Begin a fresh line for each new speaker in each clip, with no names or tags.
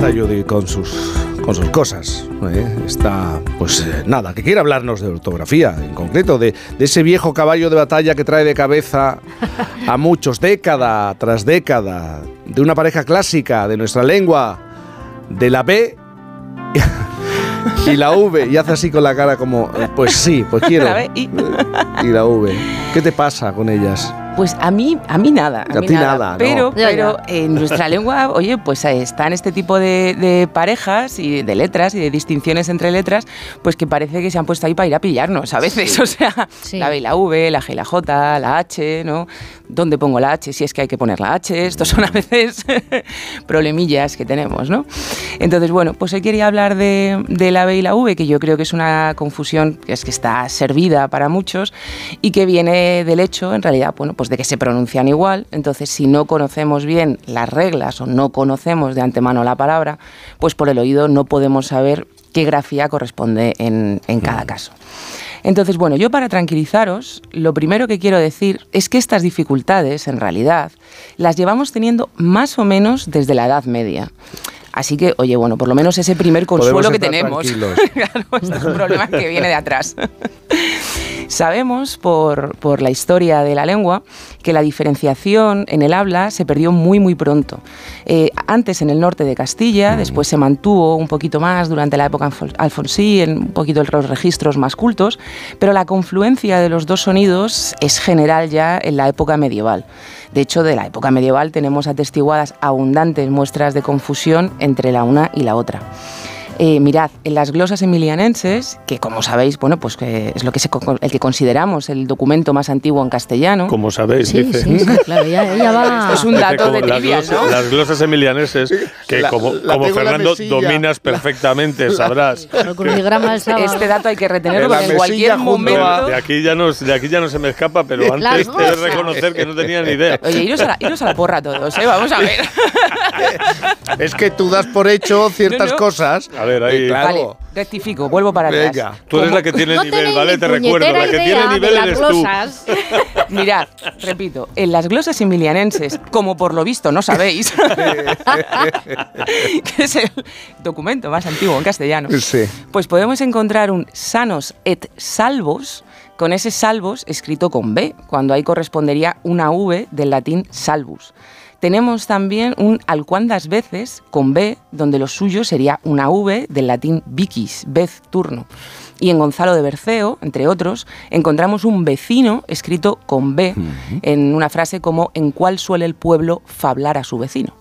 está Judy con sus, con sus cosas. ¿eh? Está, pues eh, nada, que quiere hablarnos de ortografía, en concreto, de, de, ese viejo caballo de batalla que trae de cabeza a muchos, década tras década, de una pareja clásica de nuestra lengua, de la B y la V, y hace así con la cara como, pues sí, pues quiero.
La B y...
y la V. ¿Qué te pasa con ellas?
Pues a mí, a mí nada. A,
a
mí
ti
nada.
nada, ¿no?
pero,
Ya,
pero
ya.
en nuestra lengua, oye, pues eh, están este tipo de, de parejas y de letras y de distinciones entre letras, pues que parece que se han puesto ahí para ir a pillarnos a veces. O sea,
Sí.
la B y la V, la G y la J, la H, ¿no? ¿Dónde pongo la H? Si es que hay que poner la H. Estos son a veces problemillas que tenemos, ¿no? Entonces, bueno, pues hoy quería hablar de, de la B y la V, que yo creo que es una confusión que es que está servida para muchos y que viene del hecho, en realidad, bueno, pues de que se pronuncian igual. Entonces, si no conocemos bien las reglas o no conocemos de antemano la palabra, pues por el oído no podemos saber qué grafía corresponde en, en cada caso. Entonces, bueno, yo para tranquilizaros, lo primero que quiero decir es que estas dificultades, en realidad, las llevamos teniendo más o menos desde la Edad Media. Así que, oye, bueno, por lo menos ese primer consuelo
Podemos
que tenemos. claro, este es un problema que viene de atrás. Sabemos por, por la historia de la lengua que la diferenciación en el habla se perdió muy muy pronto. Eh, antes en el norte de Castilla, después se mantuvo un poquito más durante la época alfon- alfonsí, en un poquito los registros más cultos, pero la confluencia de los dos sonidos es general ya en la época medieval. De hecho, de la época medieval tenemos atestiguadas abundantes muestras de confusión entre la una y la otra. Eh, mirad, en las glosas emilianenses, que como sabéis, bueno, pues que es lo que se, el que consideramos el documento más antiguo en castellano.
Como sabéis,
Sí,
dice.
sí, sí, claro, ella, ella va...
Esto es un dato de
las
trivial,
glosas-
¿no?
Las glosas emilianeses, que
La-
como,
la
Fernando
mesilla.
dominas perfectamente, sabrás.
Este dato hay que retenerlo porque en cualquier momento...
a-
De aquí, ya no, de aquí ya no se me escapa, pero
Las
antes de reconocer que no tenía ni idea.
Oye, iros a, la, iros a la porra todos, ¿eh? Vamos a ver.
Es que tú das por hecho ciertas
No, no.
cosas.
A ver, ahí.
Y claro.
Vale, rectifico, vuelvo para atrás.
Venga.
Tú eres la que tiene
no
nivel, ¿vale? Te recuerdo, la que tiene
de
nivel
las
eres tú.
glosas.
Mirad, repito, en las glosas emilianenses, como por lo visto no sabéis, que es el documento más antiguo en castellano,
Sí.
pues podemos encontrar un sanos et salvos, con ese salvos escrito con B, cuando ahí correspondería una V del latín salvus. Tenemos también un alcuandas veces con B, donde lo suyo sería una V del latín vicis, vez turno. Y en Gonzalo de Berceo, entre otros, encontramos un vecino escrito con B en una frase como en cuál suele el pueblo fablar a su vecino.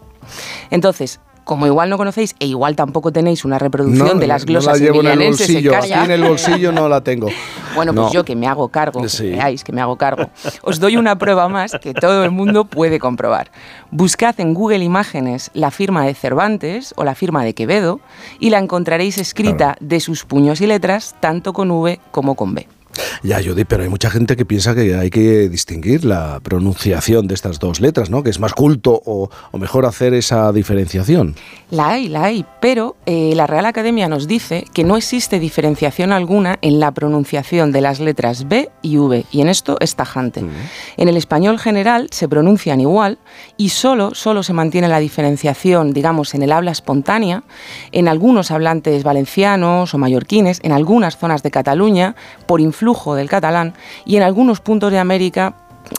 Entonces, como igual no conocéis e igual tampoco tenéis una reproducción de las
no
glosas
la llevo en el bolsillo. Aquí en el bolsillo no la tengo.
Bueno, pues
No.
yo que me hago cargo, que veáis que me hago cargo, os doy una prueba más que todo el mundo puede comprobar. Buscad en Google Imágenes la firma de Cervantes o la firma de Quevedo y la encontraréis escrita de sus puños y letras tanto con V como con B.
Ya, Judy, pero hay mucha gente que piensa que hay que distinguir la pronunciación de estas dos letras, ¿no? Que es más culto o, o mejor hacer esa diferenciación.
La hay, la hay, pero eh, la Real Academia nos dice que no existe diferenciación alguna en la pronunciación de las letras B y V, y en esto es tajante. En el español general se pronuncian igual y solo, solo se mantiene la diferenciación, digamos, en el habla espontánea, en algunos hablantes valencianos o mallorquines, en algunas zonas de Cataluña, por influjo del catalán, y en algunos puntos de América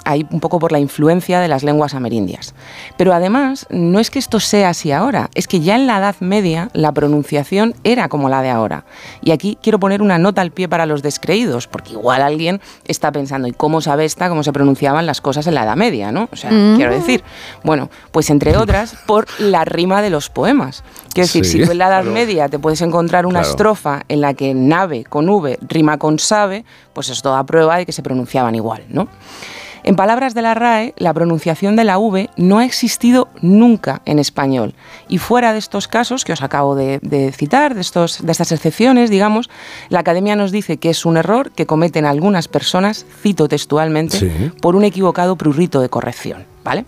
ahí un poco por la influencia de las lenguas amerindias. Pero además, no es que esto sea así ahora, es que ya en la Edad Media la pronunciación era como la de ahora. Y aquí quiero poner una nota al pie para los descreídos, porque igual alguien está pensando, ¿y cómo sabe esta cómo se pronunciaban las cosas en la Edad Media? ¿no? O sea, quiero decir, bueno, pues entre otras, por la rima de los poemas. Quiero decir,
Sí,
si tú en la Edad
claro.
Media te puedes encontrar una
Claro.
estrofa en la que nave con V rima con sabe, pues es toda prueba de que se pronunciaban igual, ¿no? En palabras de la RAE, la pronunciación de la V no ha existido nunca en español. Y fuera de estos casos que os acabo de, de citar, de, estos, de estas excepciones, digamos, la Academia nos dice que es un error que cometen algunas personas, cito textualmente,
Sí.
por un equivocado prurito de corrección. ¿Vale?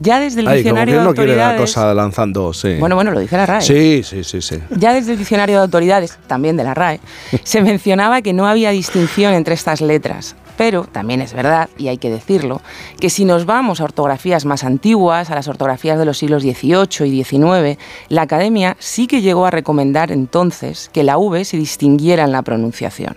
Ya desde el
Ay, como que
diccionario
él
de
no quiere la
autoridades.
cosa lanzando, sí.
Bueno, bueno, lo dice la RAE.
Sí, sí, sí, sí.
Ya desde el diccionario de autoridades, también de la RAE, se mencionaba que no había distinción entre estas letras. Pero también es verdad, y hay que decirlo, que si nos vamos a ortografías más antiguas, a las ortografías de los siglos XVIII y XIX, la Academia sí que llegó a recomendar entonces que la V se distinguiera en la pronunciación.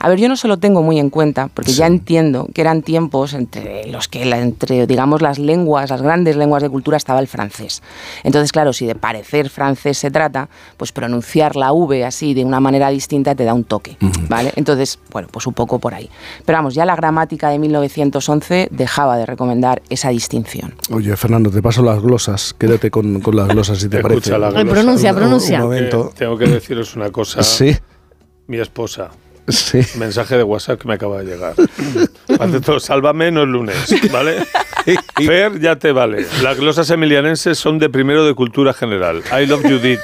A ver, yo no se lo tengo muy en cuenta, porque ya entiendo que eran tiempos entre los que, entre, digamos, las lenguas, las grandes lenguas de cultura, estaba el francés. Entonces, claro, si de parecer francés se trata, pues pronunciar la V así de una manera distinta te da un toque, ¿vale? Entonces, bueno, pues un poco por ahí. Pero vamos, ya la gramática de 1911 dejaba de recomendar esa distinción.
Oye, Fernando, te paso las glosas. Quédate con, las glosas si te parece.
pronuncia, pronuncia.
tengo que deciros una cosa.
Sí.
Mi esposa Sí. Mensaje de WhatsApp que me acaba de llegar. Hace todo, sálvame, no es lunes, ¿vale? Fer, ya te vale. Las glosas emilianenses son de primero de cultura general. I love Judith.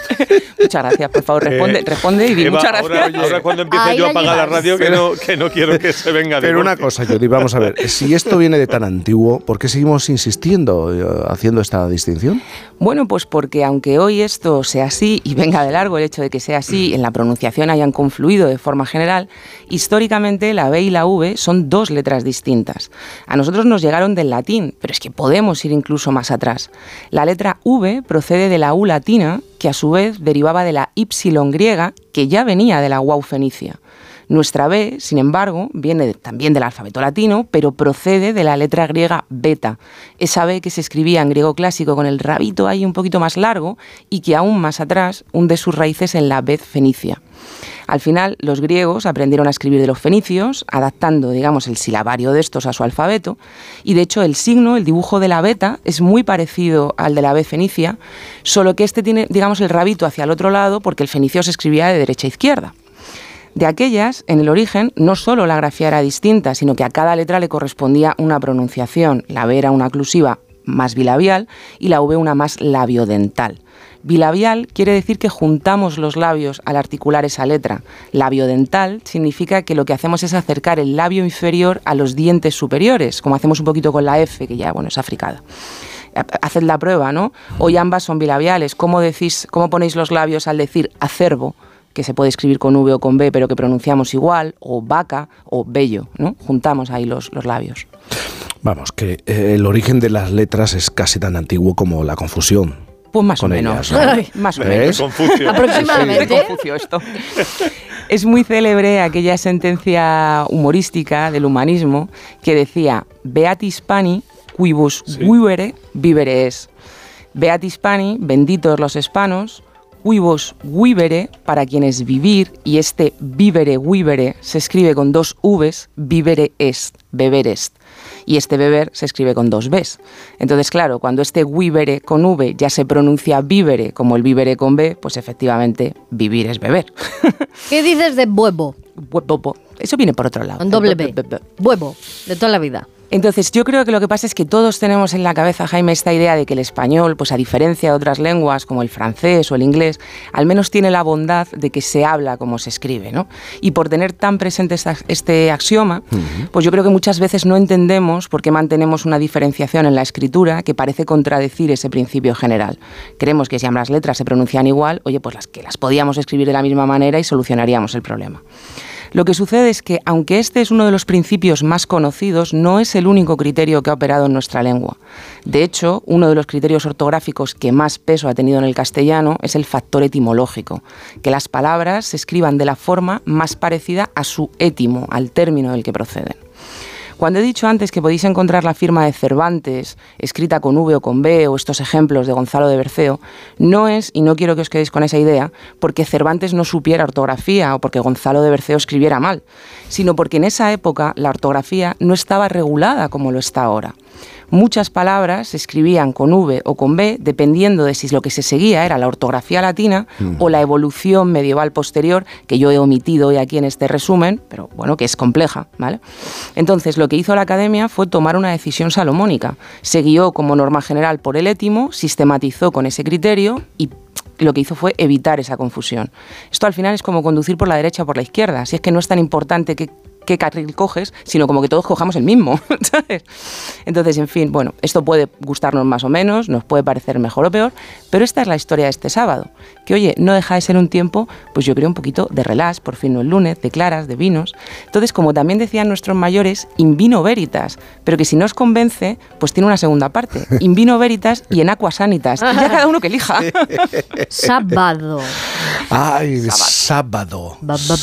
Muchas gracias, por favor, responde, eh, responde y di muchas gracias.
Ahora, cuando empiece yo a apagar la radio, que no, que no quiero que se venga
Pero una cosa, Judith, vamos a ver. Si esto viene de tan antiguo, ¿por qué seguimos insistiendo, eh, haciendo esta distinción?
Bueno, pues porque aunque hoy esto sea así y venga de largo el hecho de que sea así, en la pronunciación hayan confluido de forma general, históricamente la B y la V son dos letras distintas. A nosotros nos llegaron del latín, pero es que podemos ir incluso más atrás. La letra V procede de la U latina, que a su vez derivaba de la Y griega, que ya venía de la Wau fenicia. Nuestra B, sin embargo, viene también del alfabeto latino, pero procede de la letra griega beta, esa B que se escribía en griego clásico con el rabito ahí un poquito más largo y que aún más atrás hunde sus raíces en la B fenicia. Al final, los griegos aprendieron a escribir de los fenicios, adaptando, digamos, el silabario de estos a su alfabeto, y de hecho el signo, el dibujo de la beta, es muy parecido al de la B fenicia, solo que este tiene, digamos, el rabito hacia el otro lado porque el fenicio se escribía de derecha a izquierda. De aquellas, en el origen, no solo la grafía era distinta, sino que a cada letra le correspondía una pronunciación. La B era una oclusiva más bilabial y la V una más labiodental. Bilabial quiere decir que juntamos los labios al articular esa letra. Labiodental significa que lo que hacemos es acercar el labio inferior a los dientes superiores, como hacemos un poquito con la F, que ya bueno, es africada. Haced la prueba, ¿no? Hoy ambas son bilabiales. ¿Cómo decís, cómo ponéis los labios al decir acervo? que se puede escribir con V o con B, pero que pronunciamos igual, o vaca o bello, ¿no? Juntamos ahí los, los labios.
Vamos, que eh, el origen de las letras es casi tan antiguo como la confusión.
Pues más o menos. Más o menos.
Aproximadamente.
esto. Es muy célebre aquella sentencia humorística del humanismo que decía Beat Hispani, quibus vivere, vivere es. Beat Hispani, benditos los hispanos, Huivos vivere, para quienes vivir, y este vivere vivere se escribe con dos Vs, vivere est, beber est. Y este beber se escribe con dos Bs. Entonces, claro, cuando este vivere con V ya se pronuncia vivere como el vivere con B, pues efectivamente vivir es beber.
¿Qué dices de huevo?
Huevo. Eso viene por otro lado.
Con doble B. Huevo, de toda la vida.
Entonces, yo creo que lo que pasa es que todos tenemos en la cabeza, Jaime, esta idea de que el español, pues a diferencia de otras lenguas como el francés o el inglés, al menos tiene la bondad de que se habla como se escribe, ¿no? Y por tener tan presente este axioma, pues yo creo que muchas veces no entendemos por qué mantenemos una diferenciación en la escritura que parece contradecir ese principio general. Creemos que si ambas letras se pronuncian igual, oye, pues las que las podíamos escribir de la misma manera y solucionaríamos el problema. Lo que sucede es que, aunque este es uno de los principios más conocidos, no es el único criterio que ha operado en nuestra lengua. De hecho, uno de los criterios ortográficos que más peso ha tenido en el castellano es el factor etimológico, que las palabras se escriban de la forma más parecida a su étimo, al término del que proceden. Cuando he dicho antes que podéis encontrar la firma de Cervantes, escrita con V o con B, o estos ejemplos de Gonzalo de Berceo, no es, y no quiero que os quedéis con esa idea, porque Cervantes no supiera ortografía o porque Gonzalo de Berceo escribiera mal, sino porque en esa época la ortografía no estaba regulada como lo está ahora. Muchas palabras se escribían con V o con B dependiendo de si lo que se seguía era la ortografía latina mm. o la evolución medieval posterior, que yo he omitido hoy aquí en este resumen, pero bueno, que es compleja, ¿vale? Entonces, lo que hizo la academia fue tomar una decisión salomónica. Se guió como norma general por el étimo, sistematizó con ese criterio y lo que hizo fue evitar esa confusión. Esto al final es como conducir por la derecha o por la izquierda, si es que no es tan importante que qué carril coges, sino como que todos cojamos el mismo, ¿sabes? Entonces, en fin, bueno, esto puede gustarnos más o menos, nos puede parecer mejor o peor, pero esta es la historia de este sábado, que oye, no deja de ser un tiempo, pues yo creo un poquito de relax, por fin no el lunes, de claras, de vinos. Entonces, como también decían nuestros mayores, in vino veritas, pero que si no os convence, pues tiene una segunda parte, in vino veritas y en aqua sanitas, y ya cada uno que elija.
Sábado.
Ay, sábado.
Ba, ba,